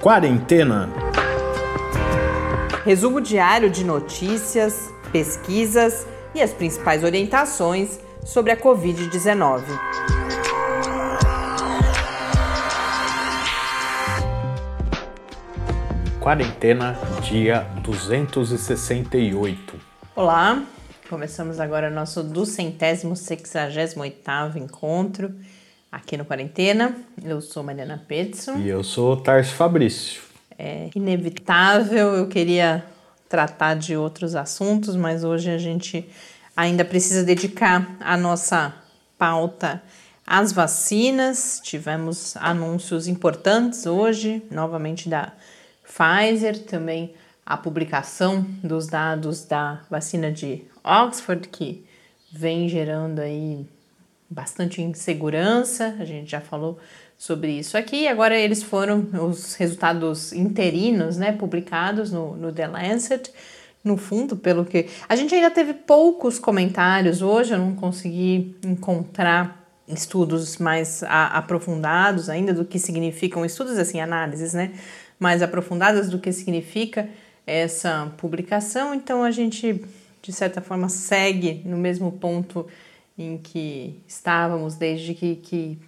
Quarentena. Resumo diário de notícias, pesquisas e as principais orientações sobre a Covid-19. Quarentena, dia 268. Olá, começamos agora nosso duzentésimo sexagésimo oitavo encontro aqui no Quarentena. Eu sou Mariana Petson. E eu sou Tarso Fabrício. É inevitável, eu queria tratar de outros assuntos, mas hoje a gente ainda precisa dedicar a nossa pauta às vacinas. Tivemos anúncios importantes hoje, novamente da Pfizer, também a publicação dos dados da vacina de Oxford, que vem gerando aí bastante insegurança, a gente já falou sobre isso aqui. Agora eles foram os resultados interinos, né, publicados no, no The Lancet. No fundo, pelo que a gente ainda teve poucos comentários hoje, eu não consegui encontrar estudos mais a, aprofundados ainda do que significam estudos assim, análises, né, mais aprofundadas do que significa essa publicação. Então a gente de certa forma segue no mesmo ponto em que estávamos desde que, que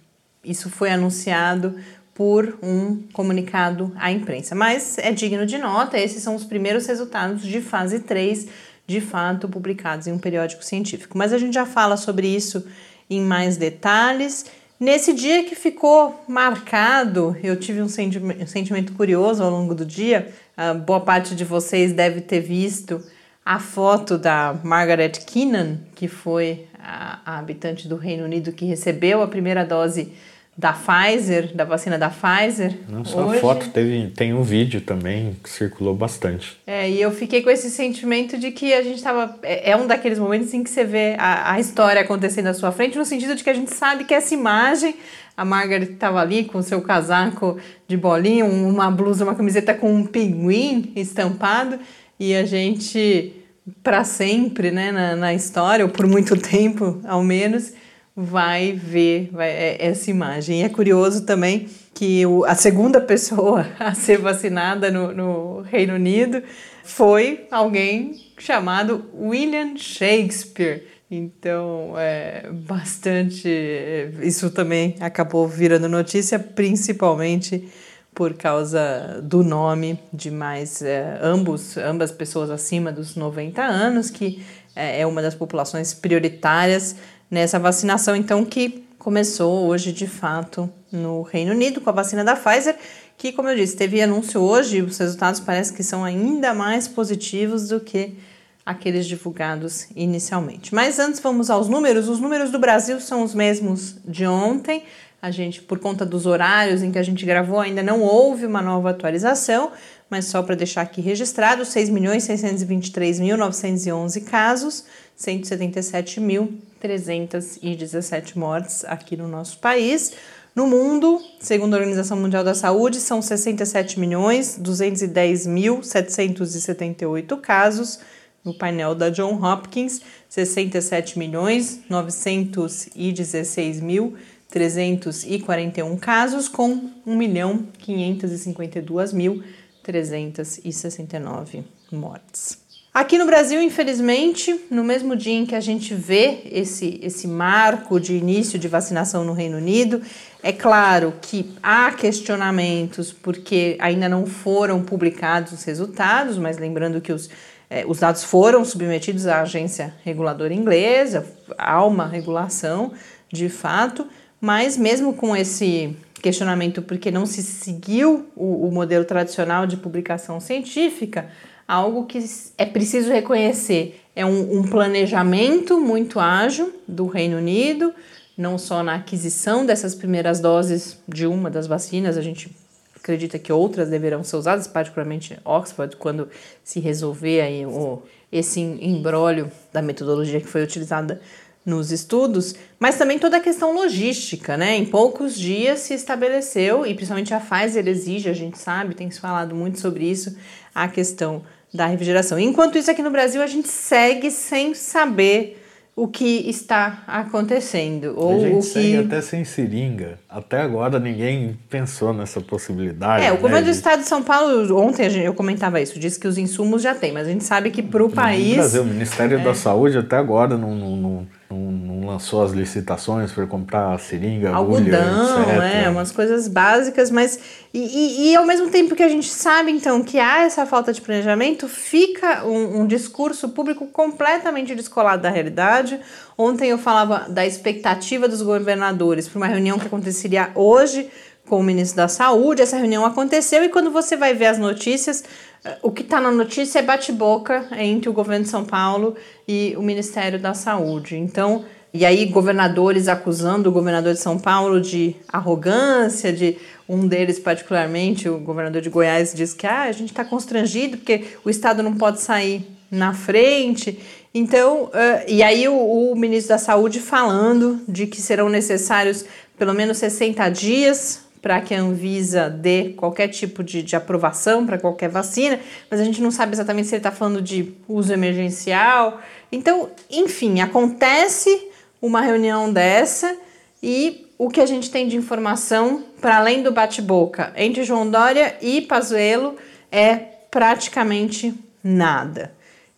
isso foi anunciado por um comunicado à imprensa. Mas é digno de nota, esses são os primeiros resultados de fase 3, de fato, publicados em um periódico científico. Mas a gente já fala sobre isso em mais detalhes. Nesse dia que ficou marcado, eu tive um sentimento, curioso ao longo do dia. Uh, boa parte de vocês deve ter visto a foto da Margaret Keenan, que foi a, a habitante do Reino Unido que recebeu a primeira dose da Pfizer, da vacina da Pfizer. Não só hoje. a foto, teve, tem um vídeo também que circulou bastante. É, e eu fiquei com esse sentimento de que a gente estava. É, é, um daqueles momentos em que você vê a, a história acontecendo à sua frente, no sentido de que a gente sabe que essa imagem. A Margaret estava ali com o seu casaco de bolinha, uma blusa, uma camiseta com um pinguim estampado, e a gente para sempre né, na, na, história, ou por muito tempo ao menos, vai ver vai, é, essa imagem. E é curioso também que o, a segunda pessoa a ser vacinada no, no Reino Unido foi alguém chamado William Shakespeare. Então, é bastante. Isso também acabou virando notícia, principalmente por causa do nome de mais é, ambos, ambas pessoas acima dos 90 anos, que é, é uma das populações prioritárias nessa vacinação, então que começou hoje de fato no Reino Unido com a vacina da Pfizer, que como eu disse, teve anúncio hoje, os resultados parecem que são ainda mais positivos do que aqueles divulgados inicialmente. Mas antes vamos aos números. Os números do Brasil são os mesmos de ontem. A gente, por conta dos horários em que a gente gravou, ainda não houve uma nova atualização, mas só para deixar aqui registrado, 6.623.911 casos, 177.317 mortes aqui no nosso país. No mundo, segundo a Organização Mundial da Saúde, são 67 milhões 210.778 casos. No painel da John Hopkins, 67 milhões 916 mil 341 casos, com 1.552.369 mortes. Aqui no Brasil, infelizmente, no mesmo dia em que a gente vê esse, esse marco de início de vacinação no Reino Unido, é claro que há questionamentos porque ainda não foram publicados os resultados, mas lembrando que os, eh, os dados foram submetidos à agência reguladora inglesa, há uma regulação de fato, mas mesmo com esse questionamento, porque não se seguiu o, o modelo tradicional de publicação científica, algo que é preciso reconhecer. É um, um, planejamento muito ágil do Reino Unido, não só na aquisição dessas primeiras doses de uma das vacinas, a gente acredita que outras deverão ser usadas, particularmente Oxford, quando se resolver aí o, esse embrólio da metodologia que foi utilizada nos estudos, mas também toda a questão logística, né? Em poucos dias se estabeleceu, e principalmente a Pfizer exige, a gente sabe, tem se falado muito sobre isso, a questão da refrigeração. Enquanto isso, aqui no Brasil, a gente segue sem saber o que está acontecendo. Ou a gente o segue que... até sem seringa. Até agora ninguém pensou nessa possibilidade. É, o né, governo do de- estado de São Paulo, ontem gente- eu comentava isso, disse que os insumos já tem, mas a gente sabe que para o No país. Brasil, o Ministério É. da Saúde até agora não, não, não, não- não lançou as licitações para comprar seringa, agulha, algodão, etc. é, umas coisas básicas, mas e, e, e ao mesmo tempo que a gente sabe então que há essa falta de planejamento, fica um, um discurso público completamente descolado da realidade. Ontem eu falava da expectativa dos governadores para uma reunião que aconteceria hoje com o ministro da Saúde. Essa reunião aconteceu e quando você vai ver as notícias, o que está na notícia é bate-boca entre o governo de São Paulo e o Ministério da Saúde. Então, e aí governadores acusando o governador de São Paulo de arrogância, de um deles particularmente, o governador de Goiás, diz que ah, a gente está constrangido porque o Estado não pode sair na frente. Então, eh, e aí o, o ministro da Saúde falando de que serão necessários pelo menos 60 dias para que a Anvisa dê qualquer tipo de, de aprovação para qualquer vacina, mas a gente não sabe exatamente se ele está falando de uso emergencial. Então, enfim, acontece uma reunião dessa e o que a gente tem de informação, para além do bate-boca entre João Dória e Pazuello, é praticamente nada.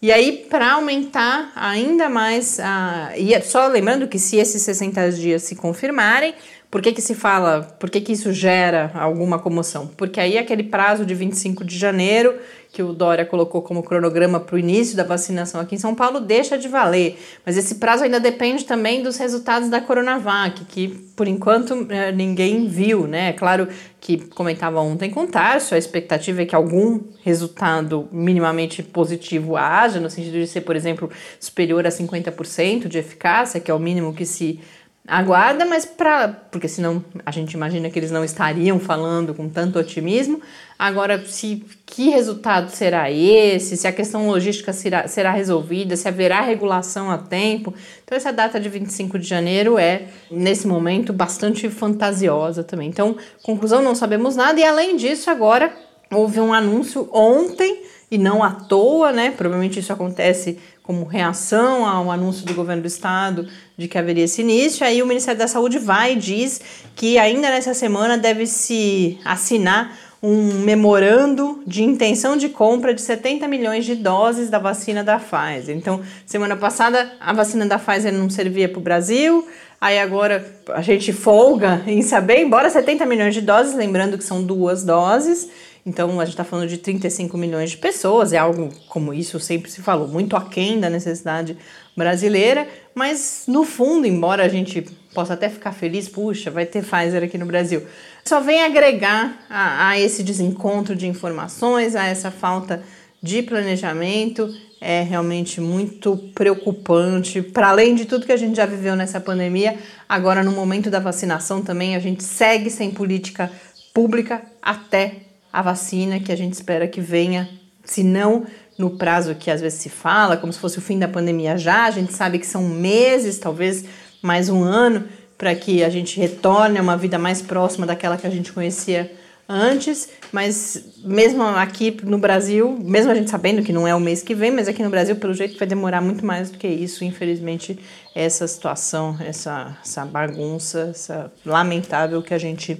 E aí, para aumentar ainda mais, a... e é só lembrando que se esses 60 dias se confirmarem, por que, que se fala, por que, que isso gera alguma comoção? Porque aí aquele prazo de 25 de janeiro, que o Dória colocou como cronograma para o início da vacinação aqui em São Paulo, deixa de valer. Mas esse prazo ainda depende também dos resultados da Coronavac, que por enquanto eh, ninguém viu, né? É claro que comentava ontem com o Tarso, a expectativa é que algum resultado minimamente positivo haja, no sentido de ser, por exemplo, superior a 50% de eficácia, que é o mínimo que se aguarda, mas para porque senão a gente imagina que eles não estariam falando com tanto otimismo. Agora, se que resultado será esse? Se a questão logística será, será resolvida? Se haverá regulação a tempo? Então, essa data de 25 de janeiro é, nesse momento, bastante fantasiosa também. Então, conclusão, não sabemos nada. E além disso, agora houve um anúncio ontem e não à toa, né? Provavelmente isso acontece como reação ao anúncio do governo do estado de que haveria esse início. Aí o Ministério da Saúde vai e diz que ainda nessa semana deve se assinar um memorando de intenção de compra de 70 milhões de doses da vacina da Pfizer. Então, semana passada a vacina da Pfizer não servia para o Brasil, aí agora a gente folga em saber, embora 70 milhões de doses, lembrando que são duas doses, então a gente está falando de 35 milhões de pessoas, é algo como isso sempre se falou, muito aquém da necessidade brasileira, mas no fundo, embora a gente possa até ficar feliz, puxa, vai ter Pfizer aqui no Brasil, só vem agregar a, a esse desencontro de informações, a essa falta de planejamento, é realmente muito preocupante. Para além de tudo que a gente já viveu nessa pandemia, agora no momento da vacinação também a gente segue sem política pública até a vacina que a gente espera que venha, se não no prazo que às vezes se fala, como se fosse o fim da pandemia já, a gente sabe que são meses, talvez mais um ano, para que a gente retorne a uma vida mais próxima daquela que a gente conhecia antes, mas mesmo aqui no Brasil, mesmo a gente sabendo que não é o mês que vem, mas aqui no Brasil, pelo jeito, vai demorar muito mais do que isso, infelizmente, essa situação, essa, essa bagunça, essa lamentável que a gente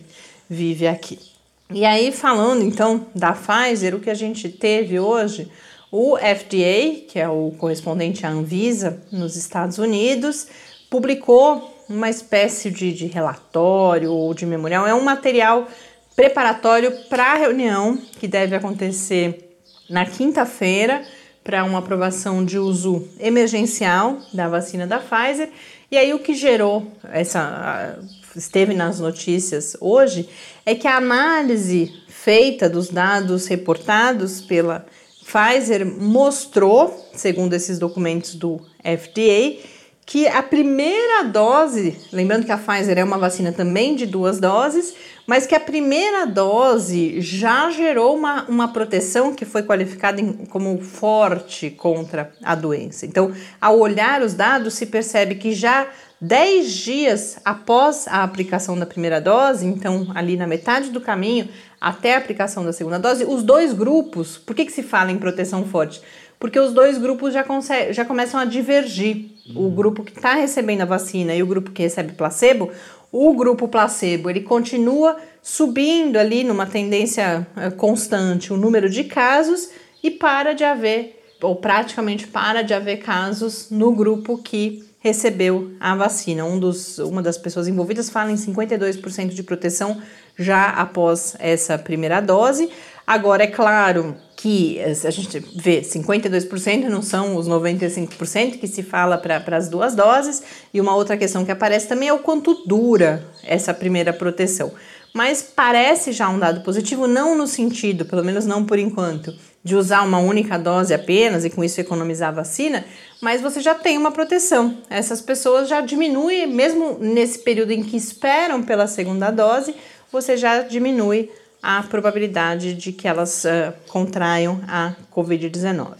vive aqui. E aí, falando então da Pfizer, o que a gente teve hoje, o FDA, que é o correspondente à Anvisa nos Estados Unidos, publicou uma espécie de, de relatório ou de memorial, é um material preparatório para a reunião que deve acontecer na quinta-feira para uma aprovação de uso emergencial da vacina da Pfizer. E aí o que gerou essa esteve nas notícias hoje é que a análise feita dos dados reportados pela Pfizer mostrou, segundo esses documentos do FDA, que a primeira dose, lembrando que a Pfizer é uma vacina também de duas doses, mas que a primeira dose já gerou uma, uma proteção que foi qualificada em, como forte contra a doença. Então, ao olhar os dados, se percebe que já 10 dias após a aplicação da primeira dose, então ali na metade do caminho até a aplicação da segunda dose, os dois grupos, por que, que se fala em proteção forte? Porque os dois grupos já, já começam a divergir. Uhum. O grupo que está recebendo a vacina e o grupo que recebe placebo, o grupo placebo ele continua subindo ali numa tendência eh, constante o número de casos e para de haver, ou praticamente para de haver casos no grupo que recebeu a vacina. Um dos, uma das pessoas envolvidas fala em 52% de proteção já após essa primeira dose. Agora, é claro que a gente vê 52% não são os 95% que se fala para as duas doses, e uma outra questão que aparece também é o quanto dura essa primeira proteção. Mas parece já um dado positivo, não no sentido, pelo menos não por enquanto, de usar uma única dose apenas e com isso economizar vacina, mas você já tem uma proteção. Essas pessoas já diminuem, mesmo nesse período em que esperam pela segunda dose, você já diminui a probabilidade de que elas uh, contraiam a Covid-19.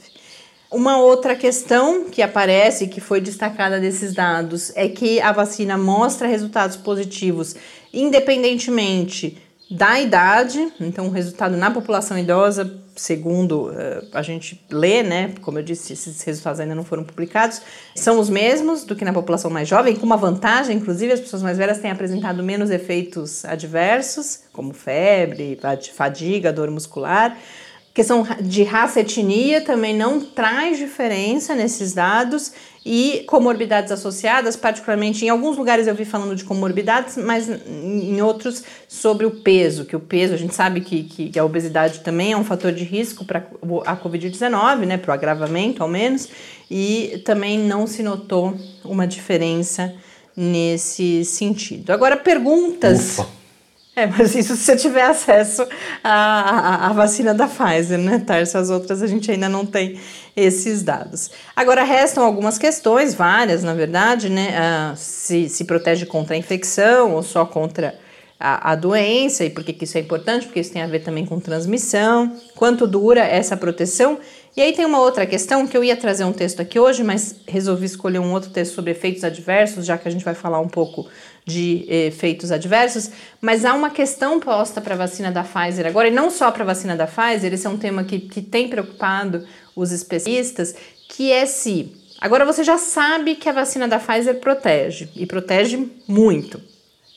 Uma outra questão que aparece, que foi destacada desses dados, é que a vacina mostra resultados positivos independentemente da idade, então o resultado na população idosa, segundo uh, a gente lê, né, como eu disse, esses resultados ainda não foram publicados, são os mesmos do que na população mais jovem, com uma vantagem, inclusive as pessoas mais velhas têm apresentado menos efeitos adversos, como febre, fadiga, dor muscular, questão de raça etnia também não traz diferença nesses dados e comorbidades associadas, particularmente em alguns lugares eu vi falando de comorbidades, mas em outros sobre o peso, que o peso, a gente sabe que, que, que a obesidade também é um fator de risco para a Covid-19, né, para o agravamento ao menos, e também não se notou uma diferença nesse sentido. Agora, perguntas. Ufa é, mas isso se você tiver acesso à, à, à, vacina da Pfizer, né, Tarso? As outras a gente ainda não tem esses dados. Agora, restam algumas questões, várias, na verdade, né? Ah, se, se protege contra a infecção ou só contra a, a, doença e por que isso é importante, porque isso tem a ver também com transmissão, quanto dura essa proteção. E aí tem uma outra questão que eu ia trazer um texto aqui hoje, mas resolvi escolher um outro texto sobre efeitos adversos, já que a gente vai falar um pouco de efeitos adversos, mas há uma questão posta para a vacina da Pfizer agora, e não só para a vacina da Pfizer, esse é um tema que, que tem preocupado os especialistas, que é se. Agora você já sabe que a vacina da Pfizer protege, e protege muito.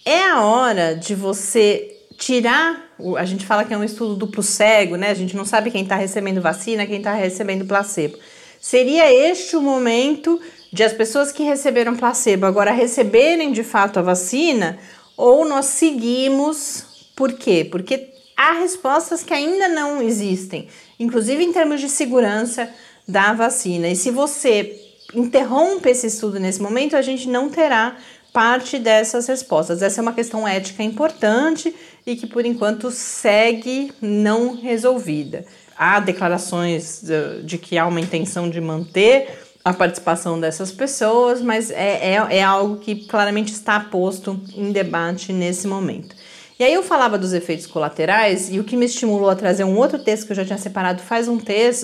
É a hora de você tirar. A gente fala que é um estudo duplo cego, né? A gente não sabe quem está recebendo vacina, quem está recebendo placebo. Seria este o momento de as pessoas que receberam placebo agora receberem de fato a vacina ou nós seguimos por quê? Porque há respostas que ainda não existem, inclusive em termos de segurança da vacina. E se você interrompe esse estudo nesse momento, a gente não terá parte dessas respostas. Essa é uma questão ética importante e que por enquanto segue não resolvida. Há declarações de que há uma intenção de manter a participação dessas pessoas, mas é, é, é algo que claramente está posto em debate nesse momento. E aí eu falava dos efeitos colaterais e o que me estimulou a trazer um outro texto que eu já tinha separado faz um,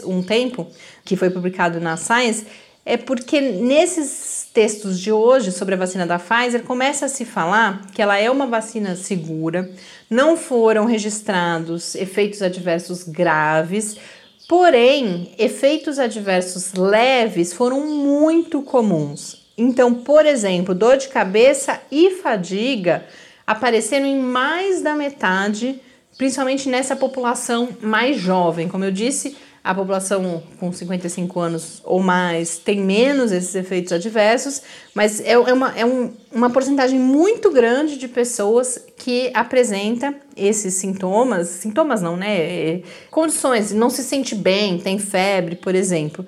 um tempo, que foi publicado na Science, é porque nesses textos de hoje sobre a vacina da Pfizer começa a se falar que ela é uma vacina segura, não foram registrados efeitos adversos graves, Porém, efeitos adversos leves foram muito comuns. Então, por exemplo, dor de cabeça e fadiga apareceram em mais da metade, principalmente nessa população mais jovem. Como eu disse, a população com 55 anos ou mais tem menos esses efeitos adversos, mas é, é, uma, é um, uma porcentagem muito grande de pessoas que apresenta esses sintomas, sintomas não, né? É, condições, não se sente bem, tem febre, por exemplo.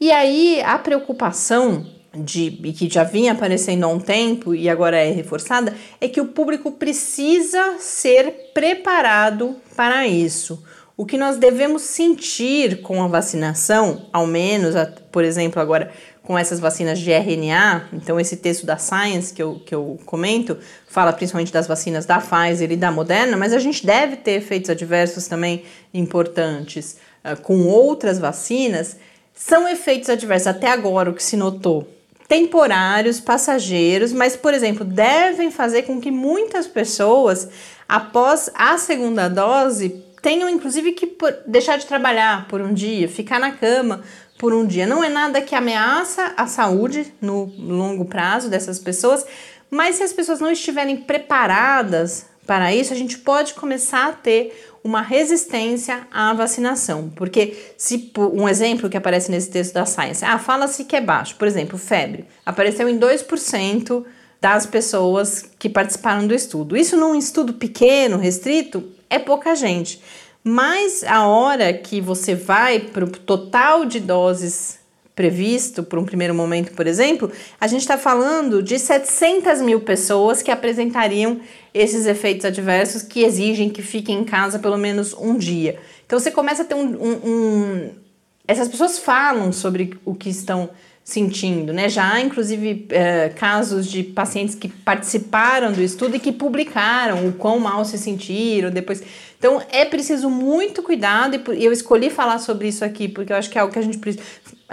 E aí a preocupação de que já vinha aparecendo há um tempo e agora é reforçada é que o público precisa ser preparado para isso. O que nós devemos sentir com a vacinação, ao menos, por exemplo, agora com essas vacinas de RNA, então esse texto da Science que eu, que eu comento fala principalmente das vacinas da Pfizer e da Moderna, mas a gente deve ter efeitos adversos também importantes uh, com outras vacinas. São efeitos adversos até agora o que se notou temporários, passageiros, mas, por exemplo, devem fazer com que muitas pessoas, após a segunda dose, tenham inclusive que deixar de trabalhar por um dia, ficar na cama por um dia. Não é nada que ameaça a saúde no longo prazo dessas pessoas, mas se as pessoas não estiverem preparadas para isso, a gente pode começar a ter uma resistência à vacinação. Porque se um exemplo que aparece nesse texto da Science, ah, fala-se que é baixo, por exemplo, febre, apareceu em 2% das pessoas que participaram do estudo. Isso num estudo pequeno, restrito, é pouca gente. Mas a hora que você vai para o total de doses previsto por um primeiro momento, por exemplo, a gente está falando de 700 mil pessoas que apresentariam esses efeitos adversos que exigem que fiquem em casa pelo menos um dia. Então você começa a ter um. um, um essas pessoas falam sobre o que estão sentindo, né? Já há, inclusive, é, casos de pacientes que participaram do estudo e que publicaram o quão mal se sentiram depois. Então, é preciso muito cuidado e eu escolhi falar sobre isso aqui porque eu acho que é algo que a gente precisa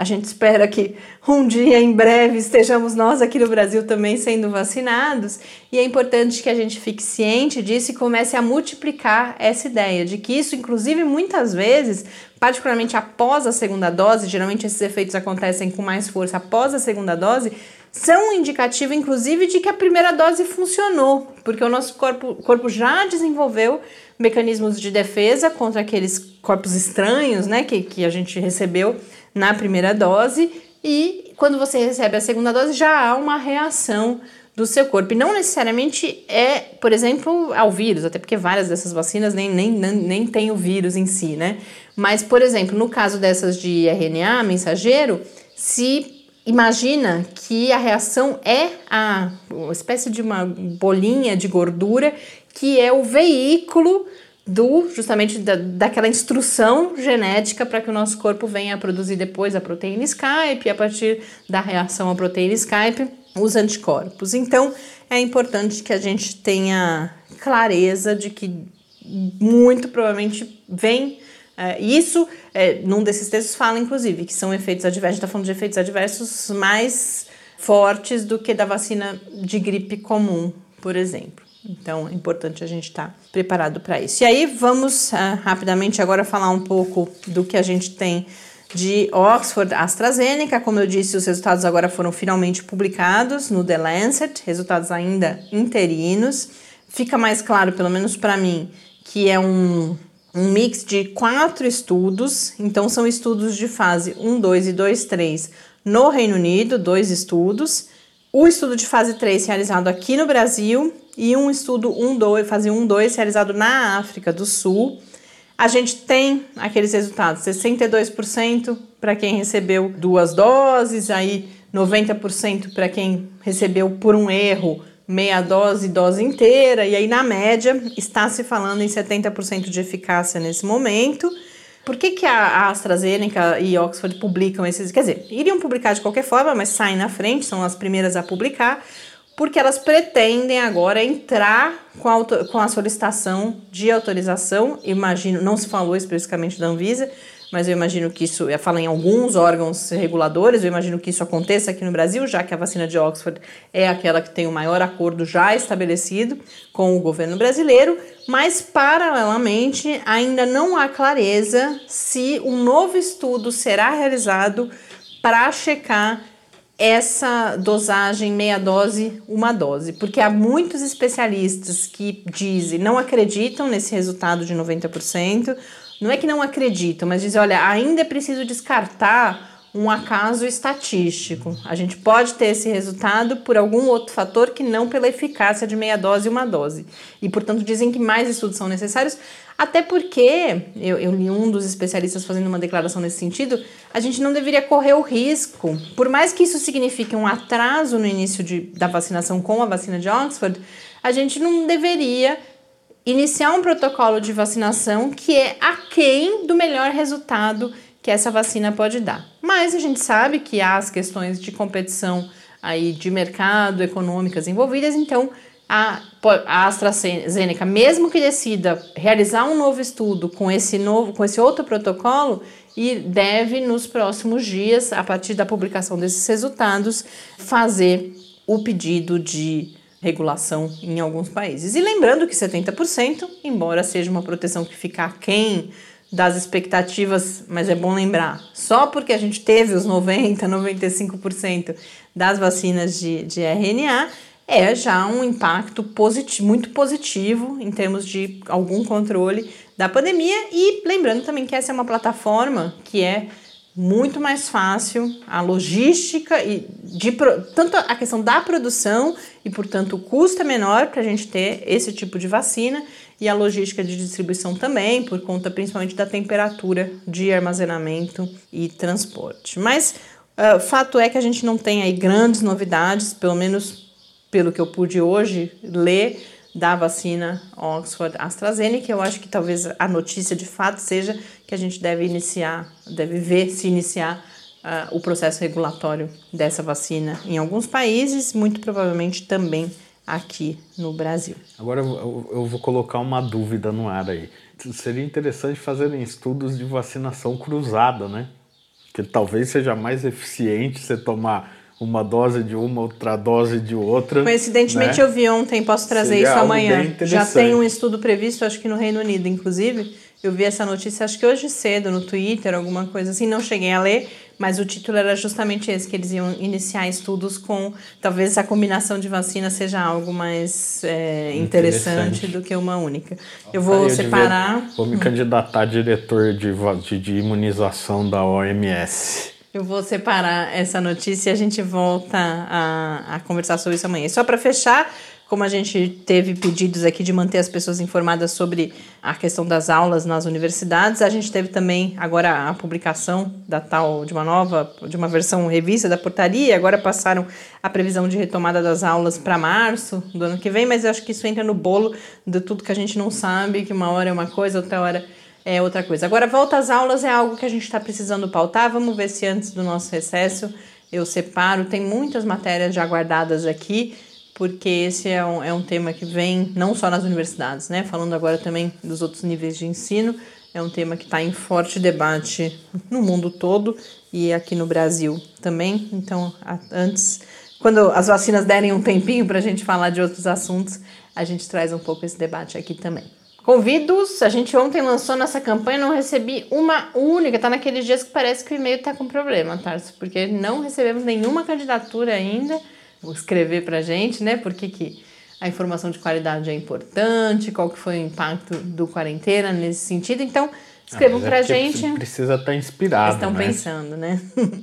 a gente espera que um dia, em breve, estejamos nós aqui no Brasil também sendo vacinados, e é importante que a gente fique ciente disso e comece a multiplicar essa ideia de que isso, inclusive, muitas vezes, particularmente após a segunda dose, geralmente esses efeitos acontecem com mais força após a segunda dose, são um indicativo, inclusive, de que a primeira dose funcionou, porque o nosso corpo, corpo já desenvolveu mecanismos de defesa contra aqueles corpos estranhos, né, que, que a gente recebeu na primeira dose e quando você recebe a segunda dose já há uma reação do seu corpo. E não necessariamente é, por exemplo, ao vírus, até porque várias dessas vacinas nem, nem, nem, nem tem o vírus em si, né? Mas, por exemplo, no caso dessas de RNA mensageiro, se imagina que a reação é a uma espécie de uma bolinha de gordura que é o veículo do justamente da, daquela instrução genética para que o nosso corpo venha a produzir depois a proteína Skype e a partir da reação à proteína Skype os anticorpos. Então é importante que a gente tenha clareza de que muito provavelmente vem é, isso, é, num desses textos fala inclusive que são efeitos adversos, está falando de efeitos adversos mais fortes do que da vacina de gripe comum, por exemplo. Então é importante a gente estar tá preparado para isso. E aí vamos uh, rapidamente agora falar um pouco do que a gente tem de Oxford AstraZeneca. Como eu disse, os resultados agora foram finalmente publicados no The Lancet, resultados ainda interinos. Fica mais claro, pelo menos para mim, que é um, um mix de quatro estudos. Então, são estudos de fase 1, 2 e 2, 3 no Reino Unido, dois estudos. O estudo de fase 3 realizado aqui no Brasil e um estudo 1, 2, fase 1, 2 realizado na África do Sul. A gente tem aqueles resultados: 62% para quem recebeu duas doses, aí 90% para quem recebeu por um erro meia dose, dose inteira, e aí na média está se falando em 70% de eficácia nesse momento. Por que, que a AstraZeneca e Oxford publicam esses? Quer dizer, iriam publicar de qualquer forma, mas saem na frente, são as primeiras a publicar, porque elas pretendem agora entrar com a, com a solicitação de autorização. Imagino, não se falou especificamente da Anvisa, mas eu imagino que isso, fala em alguns órgãos reguladores, eu imagino que isso aconteça aqui no Brasil, já que a vacina de Oxford é aquela que tem o maior acordo já estabelecido com o governo brasileiro, mas paralelamente ainda não há clareza se um novo estudo será realizado para checar essa dosagem meia dose, uma dose, porque há muitos especialistas que dizem, não acreditam nesse resultado de 90%, não é que não acreditam, mas dizem, olha, ainda é preciso descartar um acaso estatístico. A gente pode ter esse resultado por algum outro fator que não pela eficácia de meia dose e uma dose. E, portanto, dizem que mais estudos são necessários, até porque, eu, eu li um dos especialistas fazendo uma declaração nesse sentido, a gente não deveria correr o risco, por mais que isso signifique um atraso no início de, da vacinação com a vacina de Oxford, a gente não deveria iniciar um protocolo de vacinação que é aquém do melhor resultado que essa vacina pode dar. Mas a gente sabe que há as questões de competição aí de mercado, econômicas envolvidas, então a, a AstraZeneca, mesmo que decida realizar um novo estudo com esse novo, com esse outro protocolo, e deve nos próximos dias, a partir da publicação desses resultados, fazer o pedido de regulação em alguns países. E lembrando que 70%, embora seja uma proteção que fica aquém das expectativas, mas é bom lembrar, só porque a gente teve os 90, 95% das vacinas de, de RNA, é já um impacto positivo, muito positivo em termos de algum controle da pandemia. E lembrando também que essa é uma plataforma que é muito mais fácil a logística e de tanto a questão da produção e portanto o custo é menor para a gente ter esse tipo de vacina e a logística de distribuição também por conta principalmente da temperatura de armazenamento e transporte. Mas uh, fato é que a gente não tem aí grandes novidades, pelo menos pelo que eu pude hoje ler da vacina Oxford AstraZeneca, eu acho que talvez a notícia de fato seja que a gente deve iniciar, deve ver se iniciar uh, o processo regulatório dessa vacina em alguns países, muito provavelmente também aqui no Brasil. Agora eu, vou colocar uma dúvida no ar aí. Seria interessante fazerem estudos de vacinação cruzada, né? Que talvez seja mais eficiente você tomar uma dose de uma, outra dose de outra. Coincidentemente né? eu vi ontem, posso trazer Seria isso amanhã. Já tem um estudo previsto, acho que no Reino Unido, inclusive. Eu vi essa notícia, acho que hoje cedo, no Twitter, alguma coisa assim. Não cheguei a ler, mas o título era justamente esse, que eles iam iniciar estudos com... Talvez a combinação de vacina seja algo mais é, interessante. interessante. do que uma única. Eu vou eu separar... Devia, vou me candidatar a diretor de, de, de imunização da OMS. Eu vou separar essa notícia e a gente volta a, a conversar sobre isso amanhã. E só para fechar, como a gente teve pedidos aqui de manter as pessoas informadas sobre a questão das aulas nas universidades, a gente teve também agora a publicação da tal de uma nova, de uma versão revista da portaria. Agora passaram a previsão de retomada das aulas para março do ano que vem, mas eu acho que isso entra no bolo de tudo que a gente não sabe, que uma hora é uma coisa, outra hora é outra coisa. Agora, volta às aulas é algo que a gente está precisando pautar. Vamos ver se antes do nosso recesso eu separo. Tem muitas matérias já guardadas aqui, porque esse é um, é um tema que vem não só nas universidades, né? Falando agora também dos outros níveis de ensino, é um tema que está em forte debate no mundo todo e aqui no Brasil também. Então, antes, quando as vacinas derem um tempinho para a gente falar de outros assuntos, a gente traz um pouco esse debate aqui também. Convidos, a gente ontem lançou nossa campanha, não recebi uma única, tá naqueles dias que parece que o e-mail tá com problema, Tarso, porque não recebemos nenhuma candidatura ainda. Escrever pra gente, né? Porque que a informação de qualidade é importante, qual que foi o impacto do quarentena nesse sentido. Então, escrevam ah, é gente. Precisa estar tá inspirado. Estão né? pensando, né?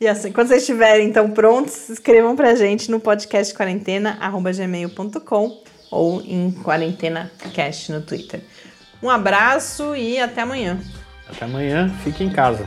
e assim, quando vocês estiverem então prontos, escrevam pra gente no podcast quarentena@gmail.com ou em Quarentena Cast no Twitter. Um abraço e até amanhã. Até amanhã, fique em casa.